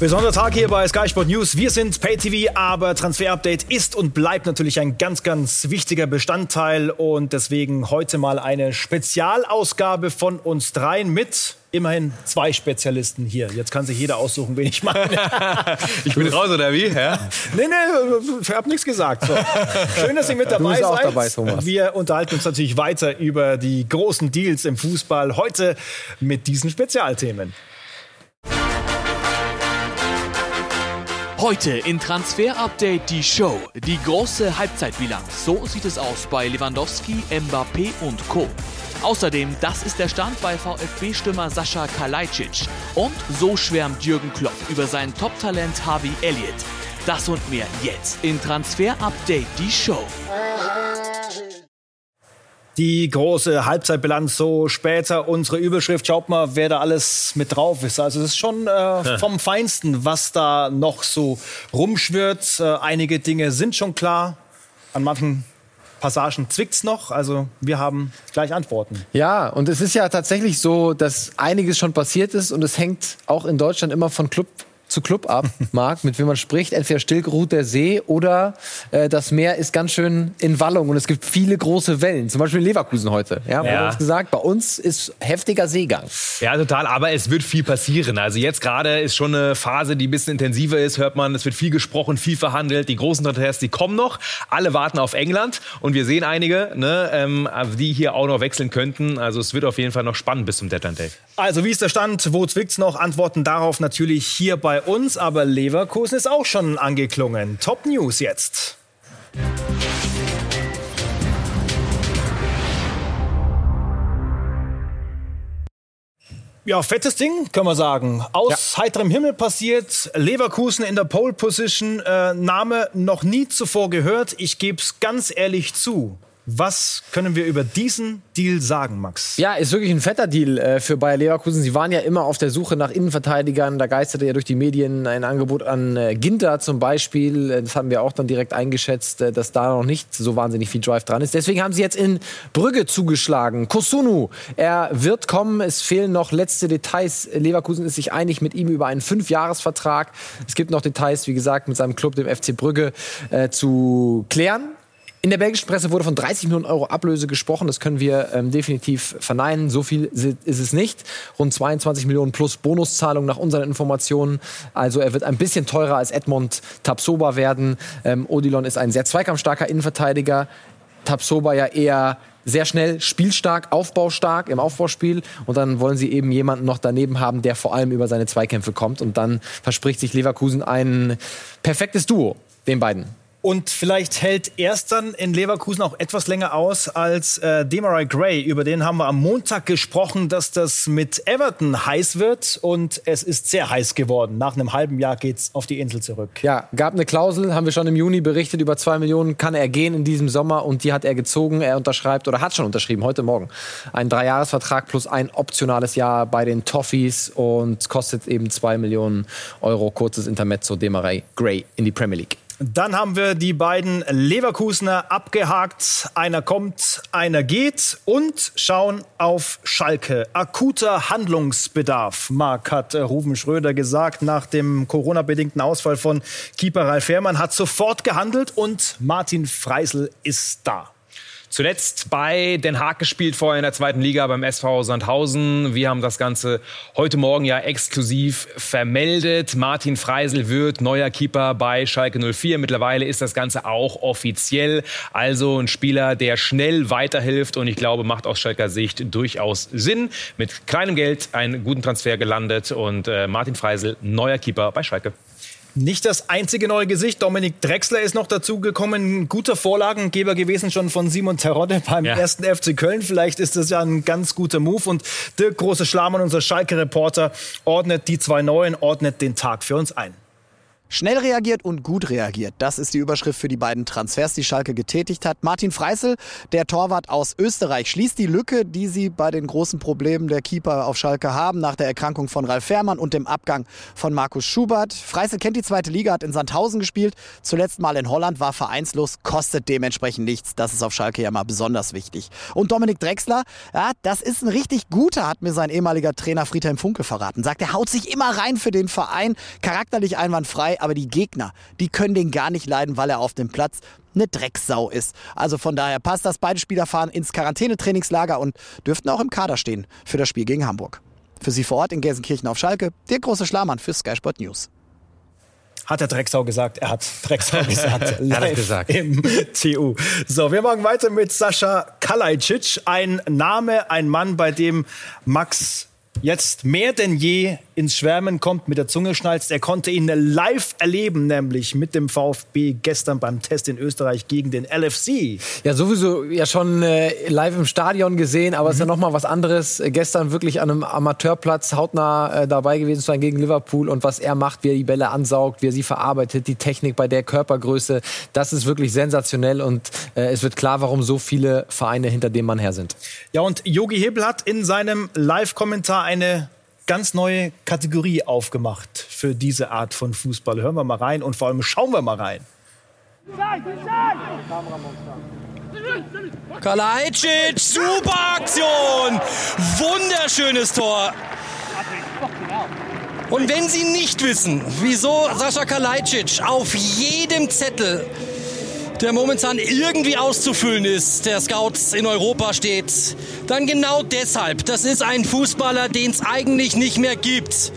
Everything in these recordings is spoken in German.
Besonderer Tag hier bei Sky Sport News. Wir sind PayTV, aber Transfer Update ist und bleibt natürlich ein ganz, ganz wichtiger Bestandteil und deswegen heute mal eine Spezialausgabe von uns dreien mit immerhin zwei Spezialisten hier. Jetzt kann sich jeder aussuchen, wen ich meine. ich bin raus, oder wie? Ja? Nee, nee, ich habe nichts gesagt. So. Schön, dass ihr mit dabei du seid. Dabei, Thomas. Wir unterhalten uns natürlich weiter über die großen Deals im Fußball. Heute mit diesen Spezialthemen. Heute in Transfer Update die Show. Die große Halbzeitbilanz. So sieht es aus bei Lewandowski, Mbappé und Co. Außerdem, das ist der Stand bei VfB-Stürmer Sascha Kalajdzic. Und so schwärmt Jürgen Klopp über sein Top-Talent Harvey Elliott. Das und mehr jetzt in Transfer Update die Show die große Halbzeitbilanz so später. Unsere Überschrift, schaut mal, wer da alles mit drauf ist. Also es ist schon äh, vom Feinsten, was da noch so rumschwirrt. Äh, einige Dinge sind schon klar. An manchen Passagen zwickt's noch. Also wir haben gleich Antworten. Ja, und es ist ja tatsächlich so, dass einiges schon passiert ist und es hängt auch in Deutschland immer von Club zu Club ab, Marc, mit wem man spricht. Entweder still ruht der See oder äh, das Meer ist ganz schön in Wallung und es gibt viele große Wellen. Zum Beispiel in Leverkusen heute. Ja, ja. uns gesagt, bei uns ist heftiger Seegang. Ja, total. Aber es wird viel passieren. Also jetzt gerade ist schon eine Phase, die ein bisschen intensiver ist. Hört man, es wird viel gesprochen, viel verhandelt. Die großen Transfers, die kommen noch. Alle warten auf England und wir sehen einige, ne, ähm, die hier auch noch wechseln könnten. Also es wird auf jeden Fall noch spannend bis zum Deadline Day. Also wie ist der Stand? Wo zwickt's noch? Antworten darauf natürlich hier bei uns, aber Leverkusen ist auch schon angeklungen. Top News jetzt. Ja, fettes Ding, können wir sagen. Aus ja. heiterem Himmel passiert. Leverkusen in der Pole Position. Äh, Name noch nie zuvor gehört. Ich gebe es ganz ehrlich zu. Was können wir über diesen Deal sagen, Max? Ja, ist wirklich ein fetter Deal äh, für Bayer Leverkusen. Sie waren ja immer auf der Suche nach Innenverteidigern. Da geisterte ja durch die Medien ein Angebot an äh, Ginter zum Beispiel. Äh, das haben wir auch dann direkt eingeschätzt, äh, dass da noch nicht so wahnsinnig viel Drive dran ist. Deswegen haben sie jetzt in Brügge zugeschlagen. Kosunu, er wird kommen. Es fehlen noch letzte Details. Leverkusen ist sich einig mit ihm über einen Fünfjahresvertrag. Es gibt noch Details, wie gesagt, mit seinem Club, dem FC Brügge, äh, zu klären. In der belgischen Presse wurde von 30 Millionen Euro Ablöse gesprochen. Das können wir ähm, definitiv verneinen. So viel ist es nicht. Rund 22 Millionen plus Bonuszahlung nach unseren Informationen. Also er wird ein bisschen teurer als Edmond Tapsoba werden. Ähm, Odilon ist ein sehr zweikampfstarker Innenverteidiger. Tapsoba ja eher sehr schnell, spielstark, aufbaustark im Aufbauspiel. Und dann wollen sie eben jemanden noch daneben haben, der vor allem über seine Zweikämpfe kommt. Und dann verspricht sich Leverkusen ein perfektes Duo, den beiden. Und vielleicht hält erst dann in Leverkusen auch etwas länger aus als äh, Demarai Gray. Über den haben wir am Montag gesprochen, dass das mit Everton heiß wird. Und es ist sehr heiß geworden. Nach einem halben Jahr geht's auf die Insel zurück. Ja, gab eine Klausel, haben wir schon im Juni berichtet. Über zwei Millionen kann er gehen in diesem Sommer. Und die hat er gezogen. Er unterschreibt oder hat schon unterschrieben heute Morgen. Ein Dreijahresvertrag plus ein optionales Jahr bei den Toffees. Und kostet eben zwei Millionen Euro. Kurzes Intermezzo Demarai Gray in die Premier League. Dann haben wir die beiden Leverkusener abgehakt. Einer kommt, einer geht und schauen auf Schalke. Akuter Handlungsbedarf, Marc, hat Ruben Schröder gesagt. Nach dem Corona-bedingten Ausfall von Keeper Ralf Fährmann hat sofort gehandelt und Martin Freisel ist da. Zuletzt bei Den Haag gespielt, vorher in der zweiten Liga beim SV Sandhausen. Wir haben das Ganze heute Morgen ja exklusiv vermeldet. Martin Freisel wird neuer Keeper bei Schalke 04. Mittlerweile ist das Ganze auch offiziell. Also ein Spieler, der schnell weiterhilft und ich glaube, macht aus Schalker Sicht durchaus Sinn. Mit kleinem Geld einen guten Transfer gelandet und äh, Martin Freisel neuer Keeper bei Schalke. Nicht das einzige neue Gesicht. Dominik Drexler ist noch dazugekommen. Guter Vorlagengeber gewesen schon von Simon Terodde beim ja. ersten FC Köln. Vielleicht ist das ja ein ganz guter Move. Und Dirk Große Schlamann, unser Schalke-Reporter, ordnet die zwei Neuen, ordnet den Tag für uns ein. Schnell reagiert und gut reagiert. Das ist die Überschrift für die beiden Transfers, die Schalke getätigt hat. Martin Freisel, der Torwart aus Österreich, schließt die Lücke, die sie bei den großen Problemen der Keeper auf Schalke haben, nach der Erkrankung von Ralf Fährmann und dem Abgang von Markus Schubert. Freisel kennt die zweite Liga, hat in Sandhausen gespielt, zuletzt mal in Holland, war vereinslos, kostet dementsprechend nichts. Das ist auf Schalke ja mal besonders wichtig. Und Dominik Drexler, ja, das ist ein richtig guter, hat mir sein ehemaliger Trainer Friedhelm Funke verraten. Sagt, er haut sich immer rein für den Verein, charakterlich einwandfrei, aber die Gegner, die können den gar nicht leiden, weil er auf dem Platz eine Drecksau ist. Also von daher passt das. Beide Spieler fahren ins Quarantänetrainingslager und dürften auch im Kader stehen für das Spiel gegen Hamburg. Für Sie vor Ort in Gelsenkirchen auf Schalke, der große Schlamann für Sky Sport News. Hat der Drecksau gesagt? Er hat Drecksau gesagt. er hat gesagt. Im TU. So, wir machen weiter mit Sascha Kalajdzic. Ein Name, ein Mann, bei dem Max jetzt mehr denn je ins Schwärmen kommt, mit der Zunge schnalzt. Er konnte ihn live erleben, nämlich mit dem VfB gestern beim Test in Österreich gegen den LFC. Ja, sowieso ja schon äh, live im Stadion gesehen, aber es mhm. ist ja noch mal was anderes. Äh, gestern wirklich an einem Amateurplatz hautnah äh, dabei gewesen zu sein gegen Liverpool und was er macht, wie er die Bälle ansaugt, wie er sie verarbeitet, die Technik bei der Körpergröße, das ist wirklich sensationell und äh, es wird klar, warum so viele Vereine hinter dem Mann her sind. Ja, und Yogi Hebel hat in seinem Live-Kommentar eine ganz neue Kategorie aufgemacht für diese Art von Fußball. Hören wir mal rein und vor allem schauen wir mal rein. Kalajdzic, super Aktion! Wunderschönes Tor! Und wenn Sie nicht wissen, wieso Sascha Kalajdzic auf jedem Zettel der momentan irgendwie auszufüllen ist, der Scouts in Europa steht, dann genau deshalb. Das ist ein Fußballer, den es eigentlich nicht mehr gibt.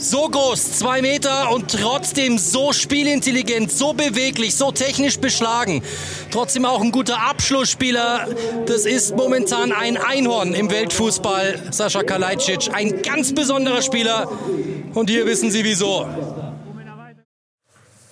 So groß, zwei Meter und trotzdem so spielintelligent, so beweglich, so technisch beschlagen. Trotzdem auch ein guter Abschlussspieler. Das ist momentan ein Einhorn im Weltfußball, Sascha Kalajdzic. Ein ganz besonderer Spieler. Und hier wissen Sie wieso.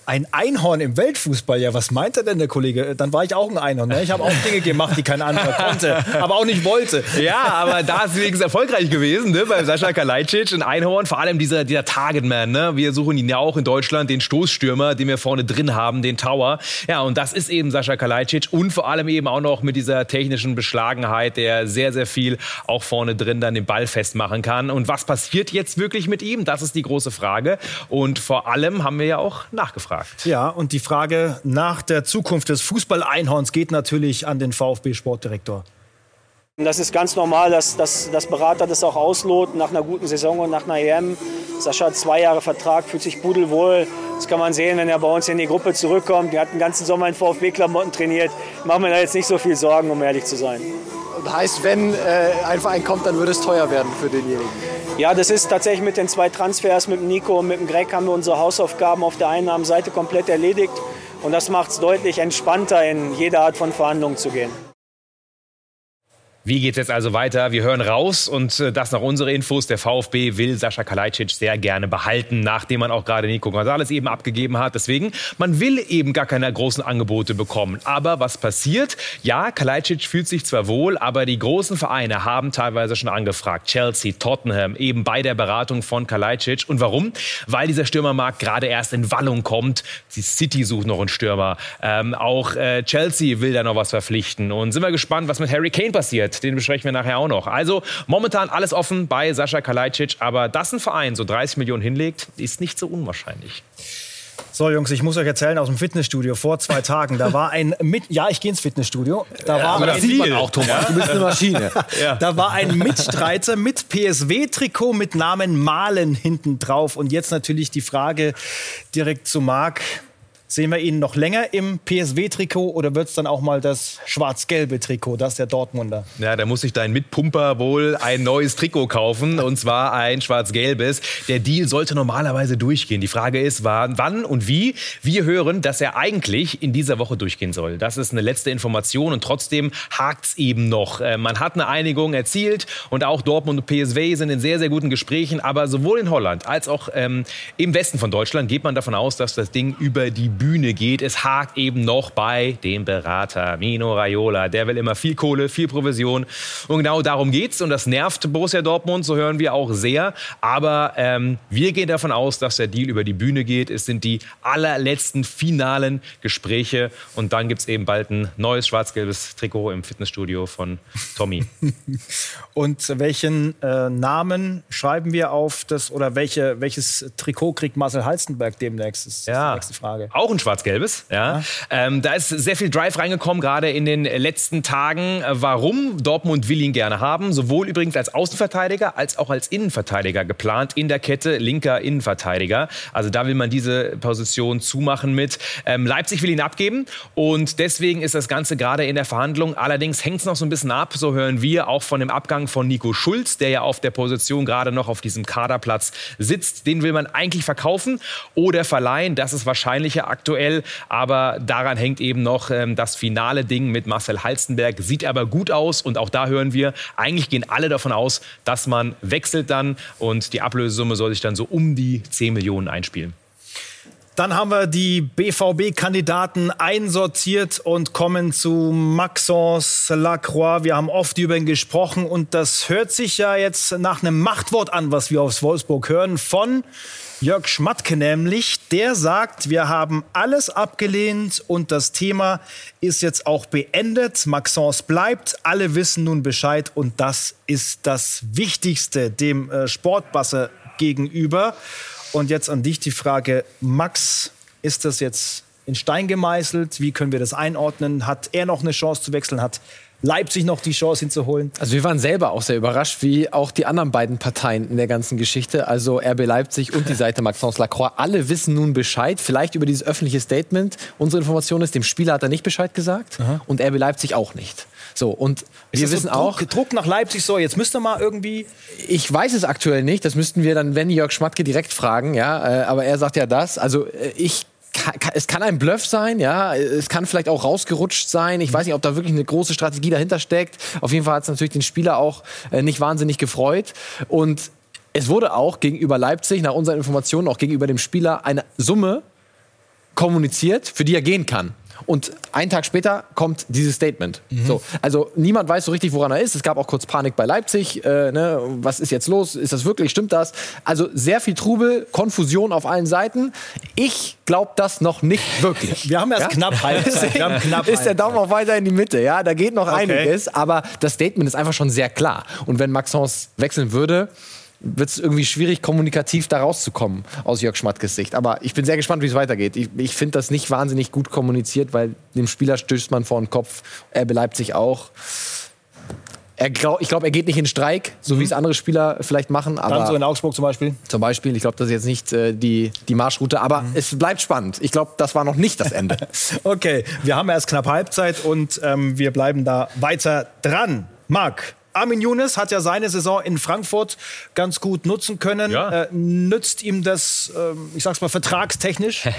Ein Einhorn im Weltfußball, ja, was meint er denn, der Kollege? Dann war ich auch ein Einhorn. Ne? Ich habe auch Dinge gemacht, die kein anderer konnte, aber auch nicht wollte. Ja, aber da ist wenigstens erfolgreich gewesen, ne? bei Sascha Kalajdzic, ein Einhorn, vor allem dieser, dieser Targetman. Ne? Wir suchen ihn ja auch in Deutschland, den Stoßstürmer, den wir vorne drin haben, den Tower. Ja, und das ist eben Sascha Kalajdzic und vor allem eben auch noch mit dieser technischen Beschlagenheit, der sehr, sehr viel auch vorne drin dann den Ball festmachen kann. Und was passiert jetzt wirklich mit ihm? Das ist die große Frage. Und vor allem haben wir ja auch nachgefragt gefragt. Ja, und die Frage nach der Zukunft des Fußball-Einhorns geht natürlich an den VfB-Sportdirektor. Das ist ganz normal, dass, dass, dass Berater das auch ausloten nach einer guten Saison und nach einer EM. Sascha hat zwei Jahre Vertrag, fühlt sich pudelwohl. Das kann man sehen, wenn er bei uns in die Gruppe zurückkommt. Er hat den ganzen Sommer in VfB-Klamotten trainiert. Machen wir da jetzt nicht so viel Sorgen, um ehrlich zu sein. Heißt, wenn äh, ein Verein kommt, dann würde es teuer werden für denjenigen? Ja, das ist tatsächlich mit den zwei Transfers, mit dem Nico und mit dem Greg, haben wir unsere Hausaufgaben auf der Einnahmenseite komplett erledigt. Und das macht es deutlich entspannter, in jede Art von Verhandlungen zu gehen. Wie geht es jetzt also weiter? Wir hören raus und äh, das nach unseren Infos. Der VfB will Sascha Kalajdzic sehr gerne behalten, nachdem man auch gerade Nico Gonzalez eben abgegeben hat. Deswegen, man will eben gar keine großen Angebote bekommen. Aber was passiert? Ja, Kalajdzic fühlt sich zwar wohl, aber die großen Vereine haben teilweise schon angefragt. Chelsea, Tottenham, eben bei der Beratung von Kalajdzic. Und warum? Weil dieser Stürmermarkt gerade erst in Wallung kommt. Die City sucht noch einen Stürmer. Ähm, auch äh, Chelsea will da noch was verpflichten. Und sind wir gespannt, was mit Harry Kane passiert den besprechen wir nachher auch noch. Also momentan alles offen bei Sascha Kalajdzic, aber dass ein Verein so 30 Millionen hinlegt, ist nicht so unwahrscheinlich. So, Jungs, ich muss euch erzählen aus dem Fitnessstudio vor zwei Tagen. Da war ein mit ja, ich gehe ins Fitnessstudio. Da ja, war aber das sieht man auch, Thomas. Du bist eine Maschine. ja. Da war ein Mitstreiter mit PSW-Trikot mit Namen Malen hinten drauf. Und jetzt natürlich die Frage direkt zu Marc. Sehen wir ihn noch länger im PSW-Trikot oder wird es dann auch mal das schwarz-gelbe Trikot, das der Dortmunder? Ja, da muss sich dein Mitpumper wohl ein neues Trikot kaufen und zwar ein schwarz-gelbes. Der Deal sollte normalerweise durchgehen. Die Frage ist, wann und wie. Wir hören, dass er eigentlich in dieser Woche durchgehen soll. Das ist eine letzte Information und trotzdem hakt es eben noch. Äh, man hat eine Einigung erzielt und auch Dortmund und PSW sind in sehr, sehr guten Gesprächen. Aber sowohl in Holland als auch ähm, im Westen von Deutschland geht man davon aus, dass das Ding über die Bühne geht. Es hakt eben noch bei dem Berater Mino Raiola. Der will immer viel Kohle, viel Provision. Und genau darum geht's. Und das nervt Borussia Dortmund, so hören wir auch sehr. Aber ähm, wir gehen davon aus, dass der Deal über die Bühne geht. Es sind die allerletzten finalen Gespräche. Und dann gibt's eben bald ein neues schwarz-gelbes Trikot im Fitnessstudio von Tommy. Und welchen äh, Namen schreiben wir auf das oder welche, welches Trikot kriegt Marcel Halstenberg demnächst? Das ist Ja. die nächste Frage. Auch ein schwarz-gelbes. Ja. Ähm, da ist sehr viel Drive reingekommen, gerade in den letzten Tagen. Äh, Warum? Dortmund will ihn gerne haben. Sowohl übrigens als Außenverteidiger als auch als Innenverteidiger geplant in der Kette linker Innenverteidiger. Also da will man diese Position zumachen mit. Ähm, Leipzig will ihn abgeben und deswegen ist das Ganze gerade in der Verhandlung. Allerdings hängt es noch so ein bisschen ab, so hören wir, auch von dem Abgang von Nico Schulz, der ja auf der Position gerade noch auf diesem Kaderplatz sitzt. Den will man eigentlich verkaufen oder verleihen. Das ist wahrscheinlicher aktuell. Aber daran hängt eben noch ähm, das finale Ding mit Marcel Halstenberg. Sieht aber gut aus. Und auch da hören wir, eigentlich gehen alle davon aus, dass man wechselt dann. Und die Ablösesumme soll sich dann so um die 10 Millionen einspielen. Dann haben wir die BVB-Kandidaten einsortiert und kommen zu Maxence Lacroix. Wir haben oft über ihn gesprochen und das hört sich ja jetzt nach einem Machtwort an, was wir aus Wolfsburg hören, von Jörg Schmatke nämlich. Der sagt, wir haben alles abgelehnt und das Thema ist jetzt auch beendet. Maxence bleibt, alle wissen nun Bescheid und das ist das Wichtigste dem äh, Sportbasse gegenüber. Und jetzt an dich die Frage, Max, ist das jetzt in Stein gemeißelt? Wie können wir das einordnen? Hat er noch eine Chance zu wechseln? Hat Leipzig noch die Chance, ihn zu holen? Also wir waren selber auch sehr überrascht, wie auch die anderen beiden Parteien in der ganzen Geschichte, also RB Leipzig und die Seite Maxence Lacroix, alle wissen nun Bescheid, vielleicht über dieses öffentliche Statement. Unsere Information ist, dem Spieler hat er nicht Bescheid gesagt und RB Leipzig auch nicht. So, und wir Ist das wissen so auch, Druck, Druck nach Leipzig, so, jetzt müsst ihr mal irgendwie. ich weiß es aktuell nicht, das müssten wir dann, wenn Jörg Schmatke direkt fragen, ja, äh, aber er sagt ja das. Also äh, ich ka- ka- es kann ein Bluff sein, ja, es kann vielleicht auch rausgerutscht sein. Ich weiß nicht, ob da wirklich eine große Strategie dahinter steckt. Auf jeden Fall hat es natürlich den Spieler auch äh, nicht wahnsinnig gefreut und es wurde auch gegenüber Leipzig, nach unseren Informationen, auch gegenüber dem Spieler eine Summe kommuniziert, für die er gehen kann. Und einen Tag später kommt dieses Statement. So, also niemand weiß so richtig, woran er ist. Es gab auch kurz Panik bei Leipzig. Äh, ne? Was ist jetzt los? Ist das wirklich? Stimmt das? Also sehr viel Trubel, Konfusion auf allen Seiten. Ich glaube das noch nicht wirklich. Wir haben erst knapp Halbzeit. Wir haben knapp ist der. Daumen auch weiter in die Mitte. Ja, da geht noch Okay. einiges. Aber das Statement ist einfach schon sehr klar. Und wenn Maxence wechseln würde, wird es irgendwie schwierig, kommunikativ da rauszukommen aus Jörg Schmatkes Sicht. Aber ich bin sehr gespannt, wie es weitergeht. Ich, ich finde das nicht wahnsinnig gut kommuniziert, weil dem Spieler stößt man vor den Kopf. Er beleibt sich auch. Er glaub, ich glaube, er geht nicht in Streik, so wie es andere Spieler vielleicht machen. Aber Dann so in Augsburg zum Beispiel. zum Beispiel, ich glaube, das ist jetzt nicht äh, die, die Marschroute. Aber es bleibt spannend. Ich glaube, das war noch nicht das Ende. Okay, wir haben erst knapp Halbzeit und ähm, wir bleiben da weiter dran. Marc, Armin Younes hat ja seine Saison in Frankfurt ganz gut nutzen können. Ja. Äh, nützt ihm das, ähm, ich sag's mal, vertragstechnisch?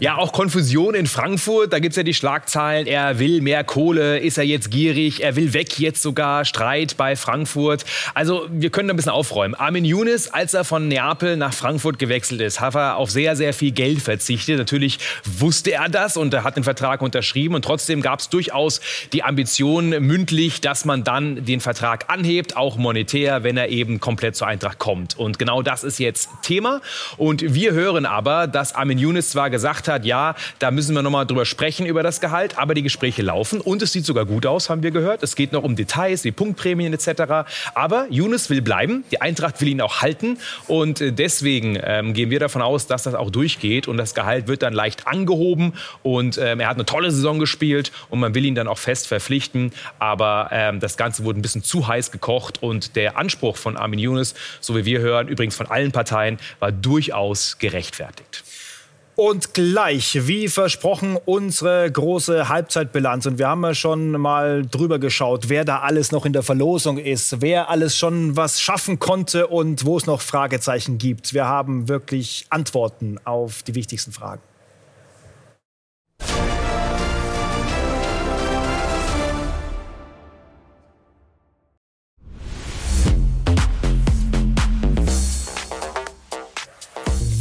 Ja, auch Konfusion in Frankfurt. Da gibt's ja die Schlagzeilen. Er will mehr Kohle. Ist er jetzt gierig? Er will weg jetzt sogar. Streit bei Frankfurt. Also, wir können da ein bisschen aufräumen. Armin Younes, als er von Neapel nach Frankfurt gewechselt ist, hat er auf sehr, sehr viel Geld verzichtet. Natürlich wusste er das und er hat den Vertrag unterschrieben. Und trotzdem gab's durchaus die Ambition mündlich, dass man dann den Vertrag anhebt, auch monetär, wenn er eben komplett zur Eintracht kommt. Und genau das ist jetzt Thema. Und wir hören aber, dass Armin Younes zwar gesagt hat, ja, da müssen wir nochmal drüber sprechen über das Gehalt, aber die Gespräche laufen und es sieht sogar gut aus, haben wir gehört. Es geht noch um Details wie Punktprämien etc. Aber Younes will bleiben, die Eintracht will ihn auch halten und deswegen ähm, gehen wir davon aus, dass das auch durchgeht und das Gehalt wird dann leicht angehoben und ähm, er hat eine tolle Saison gespielt und man will ihn dann auch fest verpflichten. Aber ähm, das Ganze wurde ein bisschen zu heiß gekocht und der Anspruch von Armin Younes, so wie wir hören, übrigens von allen Parteien, war durchaus gerechtfertigt. Und gleich, wie versprochen, unsere große Halbzeitbilanz. Und wir haben ja schon mal drüber geschaut, wer da alles noch in der Verlosung ist, wer alles schon was schaffen konnte und wo es noch Fragezeichen gibt. Wir haben wirklich Antworten auf die wichtigsten Fragen.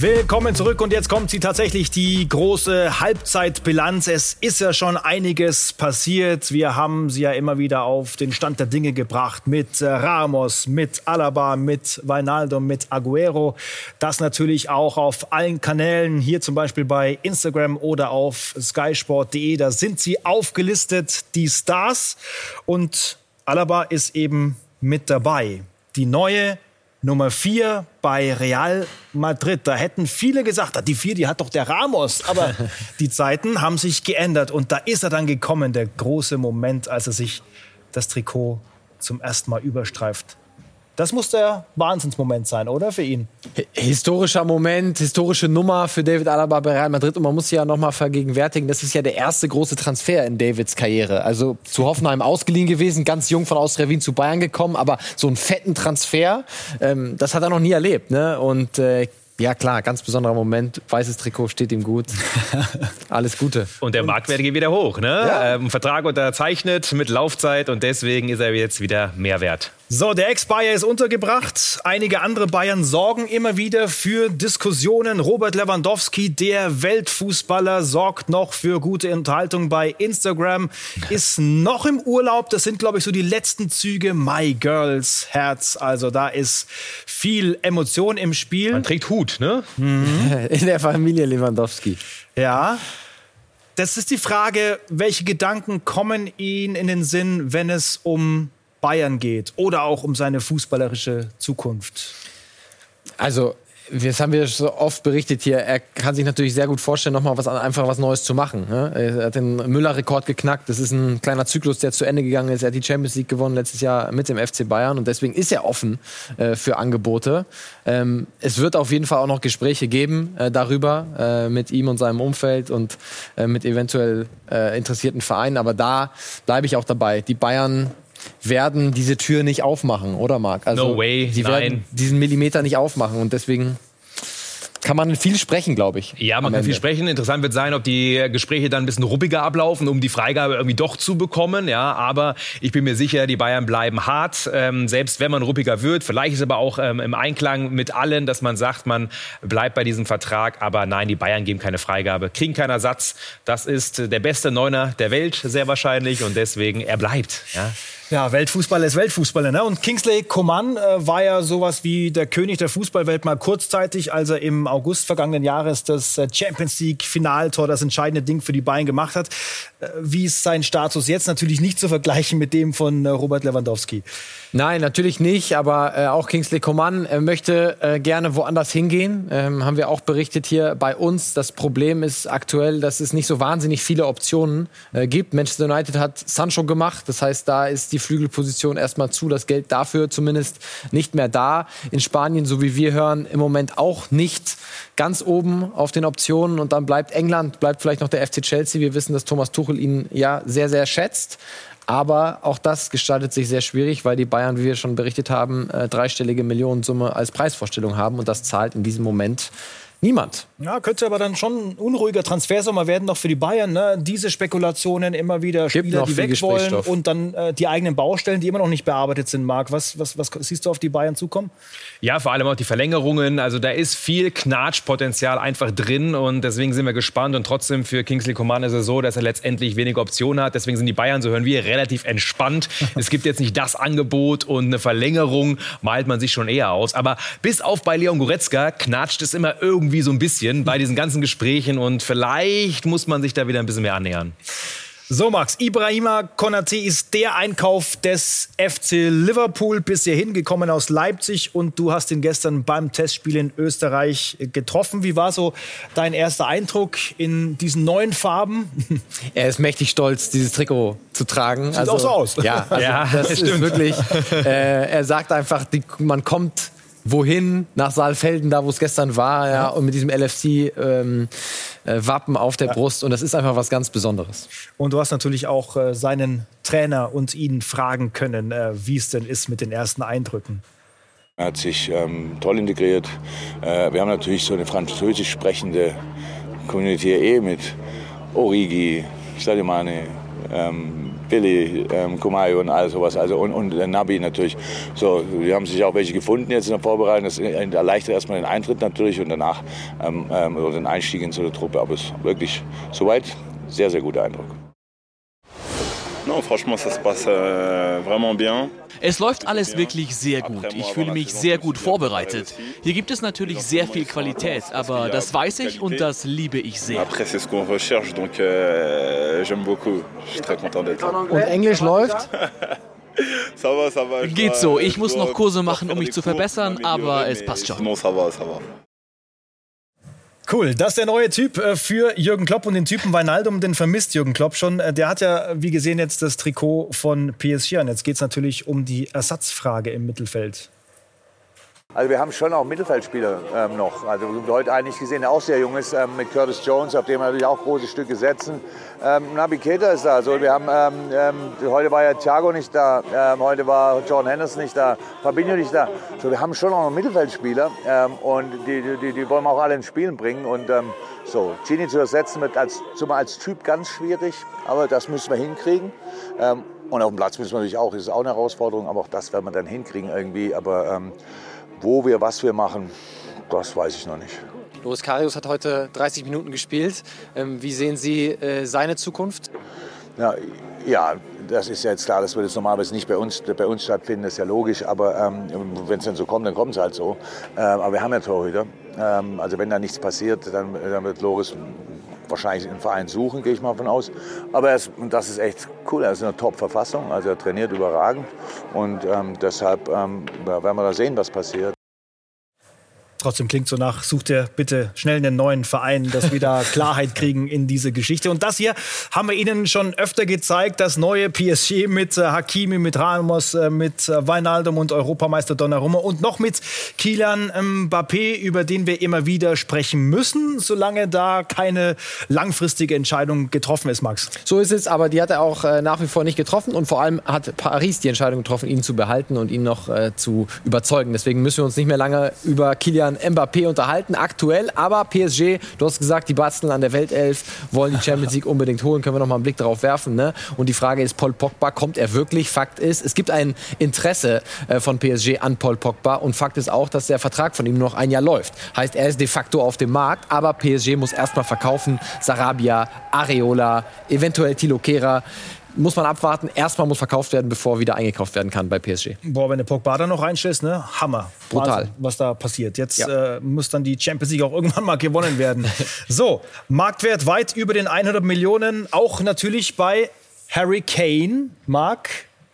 Willkommen zurück und jetzt kommt sie tatsächlich, die große Halbzeitbilanz. Es ist ja schon einiges passiert. Wir haben sie ja immer wieder auf den Stand der Dinge gebracht mit äh, Ramos, mit Alaba, mit Wijnaldum, mit Aguero. Das natürlich auch auf allen Kanälen, hier zum Beispiel bei Instagram oder auf skysport.de. Da sind sie aufgelistet, die Stars. Und Alaba ist eben mit dabei. Die neue Nummer vier bei Real Madrid. Da hätten viele gesagt, ah, die vier, die hat doch der Ramos. Aber die Zeiten haben sich geändert und da ist er dann gekommen, der große Moment, als er sich das Trikot zum ersten Mal überstreift. Das muss der Wahnsinnsmoment sein, oder für ihn? Historischer Moment, historische Nummer für David Alaba bei Real Madrid. Und man muss ja nochmal vergegenwärtigen, das ist ja der erste große Transfer in Davids Karriere. Also zu Hoffenheim ausgeliehen gewesen, ganz jung von Austria Wien zu Bayern gekommen. Aber so einen fetten Transfer, ähm, das hat er noch nie erlebt. Ne? Und äh, ja, klar, ganz besonderer Moment. Weißes Trikot steht ihm gut. Alles Gute. Und der Marktwert geht wieder hoch. Ne? Ja. Ähm, Vertrag unterzeichnet mit Laufzeit und deswegen ist er jetzt wieder mehr wert. So, der Ex-Bayer ist untergebracht. Einige andere Bayern sorgen immer wieder für Diskussionen. Robert Lewandowski, der Weltfußballer, sorgt noch für gute Unterhaltung bei Instagram, ist noch im Urlaub. Das sind, glaube ich, so die letzten Züge. My Girls Herz. Also da ist viel Emotion im Spiel. Man trägt Hut, ne? Mhm. In der Familie Lewandowski. Ja. Das ist die Frage, welche Gedanken kommen Ihnen in den Sinn, wenn es um Bayern geht oder auch um seine fußballerische Zukunft? Also das haben wir so oft berichtet hier. Er kann sich natürlich sehr gut vorstellen, nochmal was, einfach was Neues zu machen. Ne? Er hat den Müller-Rekord geknackt. Das ist ein kleiner Zyklus, der zu Ende gegangen ist. Er hat die Champions League gewonnen letztes Jahr mit dem FC Bayern und deswegen ist er offen äh, für Angebote. Ähm, es wird auf jeden Fall auch noch Gespräche geben äh, darüber äh, mit ihm und seinem Umfeld und mit eventuell interessierten Vereinen. Aber da bleibe ich auch dabei. Die Bayern werden diese Tür nicht aufmachen, oder Marc? Also, no way, sie nein. werden diesen Millimeter nicht aufmachen und deswegen kann man viel sprechen, glaube ich. Ja, man kann viel sprechen. Interessant wird sein, ob die Gespräche dann ein bisschen ruppiger ablaufen, um die Freigabe irgendwie doch zu bekommen. Ja, aber ich bin mir sicher, die Bayern bleiben hart, ähm, selbst wenn man ruppiger wird. Vielleicht ist aber auch ähm, im Einklang mit allen, dass man sagt, man bleibt bei diesem Vertrag. Aber nein, die Bayern geben keine Freigabe, kriegen keinen Ersatz. Das ist der beste Neuner der Welt sehr wahrscheinlich und deswegen er bleibt. Ja. Ja, Weltfußballer ist Weltfußballer. Ne? Und Kingsley Coman äh, war ja sowas wie der König der Fußballwelt mal kurzzeitig, als er im August vergangenen Jahres das äh, Champions League Finaltor, das entscheidende Ding für die Bayern gemacht hat. Wie ist sein Status jetzt? Natürlich nicht zu vergleichen mit dem von äh, Robert Lewandowski. Nein, natürlich nicht, aber äh, auch Kingsley Coman äh, möchte äh, gerne woanders hingehen. Ähm, haben wir auch berichtet hier bei uns. Das Problem ist aktuell, dass es nicht so wahnsinnig viele Optionen äh, gibt. Manchester United hat Sancho gemacht, das heißt, da ist die Flügelposition erstmal zu, das Geld dafür zumindest nicht mehr da. In Spanien, so wie wir hören, im Moment auch nicht ganz oben auf den Optionen und dann bleibt England, bleibt vielleicht noch der FC Chelsea. Wir wissen, dass Thomas Tuchel ihn ja sehr, sehr schätzt. Aber auch das gestaltet sich sehr schwierig, weil die Bayern, wie wir schon berichtet haben, äh, dreistellige Millionensumme als Preisvorstellung haben. Und das zahlt in diesem Moment Niemand. Ja, könnte aber dann schon ein unruhiger Transfersommer werden, noch für die Bayern. Ne? Diese Spekulationen immer wieder Spieler, die weg wollen und dann äh, die eigenen Baustellen, die immer noch nicht bearbeitet sind, Marc. Was, was, was siehst du auf die Bayern zukommen? Ja, vor allem auch die Verlängerungen. Also da ist viel Knatschpotenzial einfach drin und deswegen sind wir gespannt. Und trotzdem für Kingsley Coman ist es so, dass er letztendlich wenig Optionen hat. Deswegen sind die Bayern, so hören wir, relativ entspannt. es gibt jetzt nicht das Angebot und eine Verlängerung malt man sich schon eher aus. Aber bis auf bei Leon Goretzka knatscht es immer irgendwie irgendwie so ein bisschen bei diesen ganzen Gesprächen und vielleicht muss man sich da wieder ein bisschen mehr annähern. So, Max, Ibrahima Konate ist der Einkauf des FC Liverpool bisher hingekommen aus Leipzig und du hast ihn gestern beim Testspiel in Österreich getroffen. Wie war so dein erster Eindruck in diesen neuen Farben? Er ist mächtig stolz, dieses Trikot zu tragen. Sieht also, auch so aus. Ja, also ja das stimmt. ist wirklich, äh, er sagt einfach, die, man kommt wohin? Nach Saalfelden, da wo es gestern war, ja, und mit diesem LFC-Wappen ähm, äh, auf der ja. Brust. Und das ist einfach was ganz Besonderes. Und du hast natürlich auch äh, seinen Trainer und ihn fragen können, äh, wie es denn ist mit den ersten Eindrücken. Er hat sich ähm, toll integriert. Äh, wir haben natürlich so eine französisch sprechende Community eh mit Origi, Stadiumane, ähm, Billy, ähm, Kumayo und all sowas. Also und, und äh, Nabi natürlich. So, die haben sich auch welche gefunden jetzt in der Vorbereitung. Das erleichtert erstmal den Eintritt natürlich und danach ähm, ähm, den Einstieg in so eine Truppe. Aber es ist wirklich soweit sehr, sehr guter Eindruck. Es läuft alles wirklich sehr gut. Ich fühle mich sehr gut vorbereitet. Hier gibt es natürlich sehr viel Qualität, aber das weiß ich und das liebe ich sehr. Euh. Und Englisch läuft? Geht so. Ich muss noch Kurse machen, um mich zu verbessern, aber es passt schon. Cool, das ist der neue Typ äh, für Jürgen Klopp und den Typen Weinaldum, den vermisst Jürgen Klopp schon. Äh, Der hat ja, wie gesehen, jetzt das Trikot von PSG an. Jetzt geht es natürlich um die Ersatzfrage im Mittelfeld. Also wir haben schon auch Mittelfeldspieler ähm, noch. Also heute eigentlich gesehen, der auch sehr jung ist, ähm, mit Curtis Jones, auf dem wir natürlich auch große Stücke setzen. Ähm, Naby Keita ist da. Also wir haben, ähm, ähm, heute war ja Thiago nicht da, ähm, heute war John Henderson nicht da, Fabinho nicht da. So, wir haben schon auch noch Mittelfeldspieler und die, die, die wollen wir auch alle ins Spielen bringen. Und so, Gini zu ersetzen wird als, als Typ ganz schwierig, aber das müssen wir hinkriegen. Und auf dem Platz müssen wir natürlich auch, das ist auch eine Herausforderung, aber auch das werden wir dann hinkriegen irgendwie. Aber wo wir, was wir machen, das weiß ich noch nicht. Loris Karius hat heute 30 Minuten gespielt. Ähm, wie sehen Sie äh, seine Zukunft? Ja, ja, das ist ja jetzt klar, das wird jetzt normalerweise nicht bei uns, bei uns stattfinden, das ist ja logisch. Aber ähm, wenn es dann so kommt, dann kommt es halt so. Ähm, aber wir haben ja Torhüter. Ähm, also wenn da nichts passiert, dann, dann wird Loris wahrscheinlich einen Verein suchen, gehe ich mal von aus. Aber er ist, und das ist echt cool, er ist in einer Top-Verfassung, also er trainiert überragend. Und ähm, deshalb ähm, werden wir da sehen, was passiert. Trotzdem klingt so nach, sucht er bitte schnell einen neuen Verein, dass wir da Klarheit kriegen in diese Geschichte. Und das hier haben wir Ihnen schon öfter gezeigt, das neue PSG mit äh, Hakimi, mit Ramos, äh, mit äh, Wijnaldum und Europameister Donnarumma und noch mit Kylian Mbappé, über den wir immer wieder sprechen müssen, solange da keine langfristige Entscheidung getroffen ist, Max. So ist es, aber die hat er auch nach wie vor nicht getroffen und vor allem hat Paris die Entscheidung getroffen, ihn zu behalten und ihn noch zu überzeugen. Deswegen müssen wir uns nicht mehr lange über Kylian Mbappé unterhalten, aktuell. Aber PSG, du hast gesagt, die basteln an der Weltelf, wollen die Champions League unbedingt holen, können wir noch mal einen Blick darauf werfen. Ne? Und die Frage ist, Paul Pogba, kommt er wirklich? Fakt ist, es gibt ein Interesse äh, von PSG an Paul Pogba und Fakt ist auch, dass der Vertrag von ihm noch ein Jahr läuft. Heißt, er ist de facto auf dem Markt, aber PSG muss erstmal verkaufen. Sarabia, Areola, eventuell Tilo Kehrer. Muss man abwarten. Erstmal muss verkauft werden, bevor wieder eingekauft werden kann bei PSG. Boah, wenn der Pogba da noch reinstellst, ne? Hammer. Brutal. Wahnsinn, was da passiert. Jetzt Ja. äh, muss dann die Champions League auch irgendwann mal gewonnen werden. so, Marktwert weit über den 100 Millionen. Auch natürlich bei Harry Kane. Mark,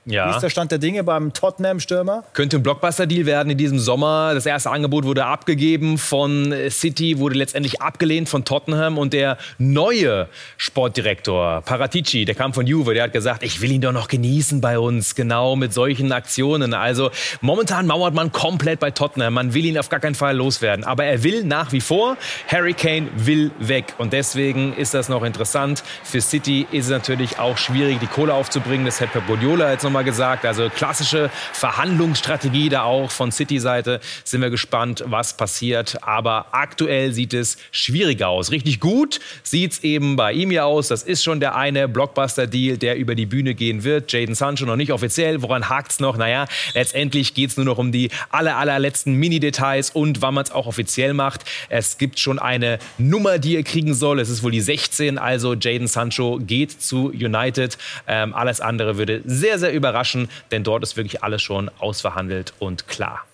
Ja. wie ist der Stand der Dinge beim Tottenham-Stürmer? Könnte ein Blockbuster-Deal werden in diesem Sommer. Das erste Angebot wurde abgegeben von City, wurde letztendlich abgelehnt von Tottenham. Und der neue Sportdirektor, Paratici, der kam von Juve, der hat gesagt, ich will ihn doch noch genießen bei uns, genau mit solchen Aktionen. Also momentan mauert man komplett bei Tottenham. Man will ihn auf gar keinen Fall loswerden. Aber er will nach wie vor. Harry Kane will weg. Und deswegen ist das noch interessant. Für City ist es natürlich auch schwierig, die Kohle aufzubringen. Das hat Pep Guardiola jetzt nochmal gesagt. Also klassische Verhandlungsstrategie da auch von City-Seite. Sind wir gespannt, was passiert. Aber aktuell sieht es schwieriger aus. Richtig gut sieht es eben bei ihm ja aus. Das ist schon der eine Blockbuster-Deal, der über die Bühne gehen wird. Jaden Sancho noch nicht offiziell. Woran hakt es noch? Naja, letztendlich geht es nur noch um die aller, allerletzten Mini-Details und wann man es auch offiziell macht. Es gibt schon eine Nummer, die er kriegen soll. Es ist wohl die 16. Also Jaden Sancho geht zu United. Ähm, alles andere würde sehr, sehr überraschen, denn dort ist wirklich alles schon ausverhandelt und klar.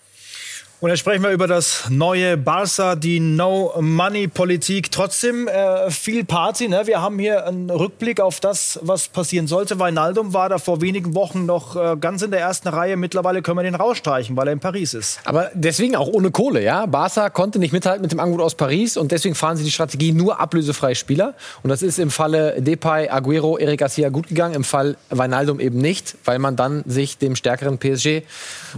Und jetzt sprechen wir über das neue Barca, die No-Money-Politik. Trotzdem äh, viel Party. Ne? Wir haben hier einen Rückblick auf das, was passieren sollte. Weinaldum war da vor wenigen Wochen noch äh, ganz in der ersten Reihe. Mittlerweile können wir den rausstreichen, weil er in Paris ist. Aber deswegen auch ohne Kohle, ja. Barca konnte nicht mithalten mit dem Angebot aus Paris und deswegen fahren sie die Strategie nur ablösefreie Spieler. Und das ist im Falle Depay, Aguero, Eric Garcia gut gegangen, im Fall Wijnaldum eben nicht, weil man dann sich dem stärkeren PSG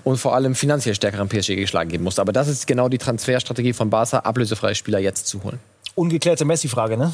und vor allem finanziell stärkeren PSG geschlagen geben musste. Aber das ist genau die Transferstrategie von Barca, ablösefreie Spieler jetzt zu holen. Ungeklärte Messi-Frage, ne?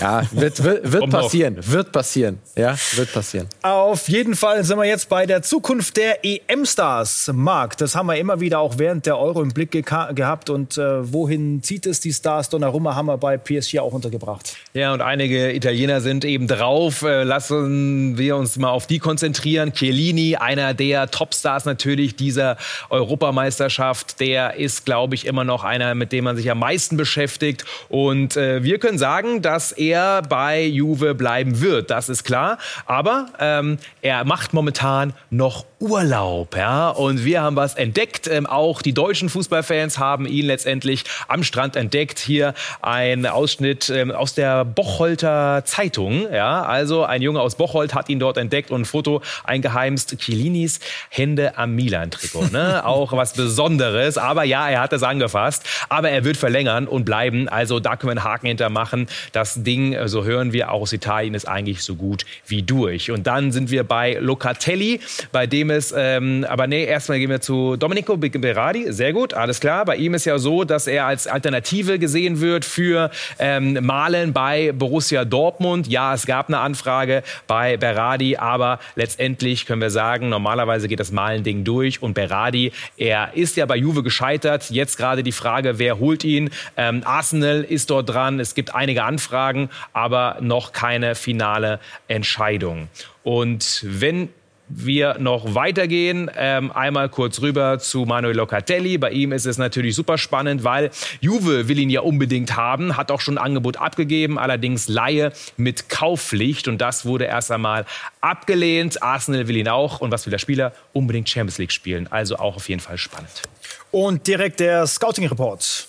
Ja, wird, wird, wird passieren. Wird passieren. Ja, wird passieren. Auf jeden Fall sind wir jetzt bei der Zukunft der EM-Stars. Marc, das haben wir immer wieder auch während der Euro im Blick gehabt. Und äh, wohin zieht es die Stars? Donnarumma haben wir bei PSG auch untergebracht. Ja, und einige Italiener sind eben drauf. Äh, lassen wir uns mal auf die konzentrieren. Chiellini, einer der Topstars natürlich dieser Europameisterschaft. Der ist, glaube ich, immer noch einer, mit dem man sich am meisten beschäftigt. Und und äh, wir können sagen, dass er bei Juve bleiben wird. Das ist klar. Aber ähm, er macht momentan noch Urlaub, ja. Und wir haben was entdeckt. Ähm, auch die deutschen Fußballfans haben ihn letztendlich am Strand entdeckt. Hier ein Ausschnitt ähm, aus der Bocholter Zeitung, ja. Also ein Junge aus Bocholt hat ihn dort entdeckt und ein Foto eingeheimst. Chiellinis Hände am Milan-Trikot, ne? Auch was Besonderes. Aber ja, er hat es angefasst. Aber er wird verlängern und bleiben. Also da können wir einen Haken hintermachen. Das Ding, so hören wir auch aus Italien, ist eigentlich so gut wie durch. Und dann sind wir bei Locatelli, bei dem es, ähm, aber nee, erstmal gehen wir zu Domenico Berardi. Sehr gut, alles klar. Bei ihm ist ja so, dass er als Alternative gesehen wird für ähm, Malen bei Borussia Dortmund. Ja, es gab eine Anfrage bei Berardi, aber letztendlich können wir sagen, normalerweise geht das Malen-Ding durch und Berardi, er ist ja bei Juve gescheitert. Jetzt gerade die Frage, wer holt ihn? Ähm, Arsenal ist dort dran. Es gibt einige Anfragen, aber noch keine finale Entscheidung. Und wenn wir noch weitergehen, ähm, einmal kurz rüber zu Manuel Locatelli. Bei ihm ist es natürlich super spannend, weil Juve will ihn ja unbedingt haben, hat auch schon ein Angebot abgegeben, allerdings Laie mit Kaufpflicht und das wurde erst einmal abgelehnt. Arsenal will ihn auch und was will der Spieler? Unbedingt Champions League spielen, also auch auf jeden Fall spannend. Und direkt der Scouting-Report.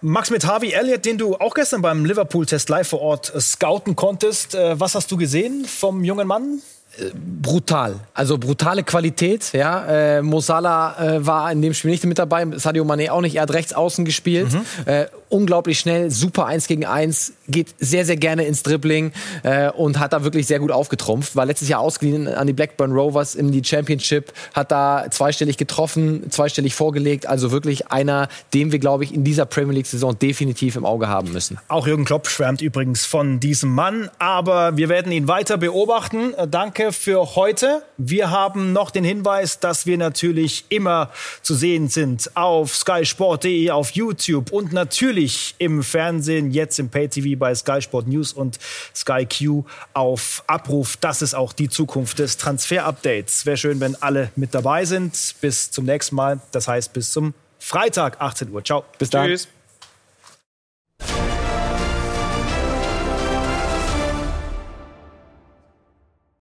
Max mit Harvey Elliott, den du auch gestern beim Liverpool-Test live vor Ort scouten konntest. Äh, was hast du gesehen vom jungen Mann? brutal. Also brutale Qualität. Ja, äh, Mosala äh, war in dem Spiel nicht mit dabei, Sadio Mané auch nicht. Er hat rechts außen gespielt. Mhm. Äh, unglaublich schnell, super eins gegen eins, geht sehr sehr gerne ins Dribbling äh, und hat da wirklich sehr gut aufgetrumpft. War letztes Jahr ausgeliehen an die Blackburn Rovers in die Championship, hat da zweistellig getroffen, zweistellig vorgelegt. Also wirklich einer, den wir glaube ich in dieser Premier League Saison definitiv im Auge haben müssen. Auch Jürgen Klopp schwärmt übrigens von diesem Mann, aber wir werden ihn weiter beobachten. Äh, danke für heute. Wir haben noch den Hinweis, dass wir natürlich immer zu sehen sind auf skysport.de, auf YouTube und natürlich im Fernsehen, jetzt im Pay-TV bei Sky Sport News und Sky Q auf Abruf. Das ist auch die Zukunft des Transfer-Updates. Wäre schön, wenn alle mit dabei sind. Bis zum nächsten Mal. Das heißt, bis zum Freitag, 18 Uhr. Ciao. Bis dann. Tschüss.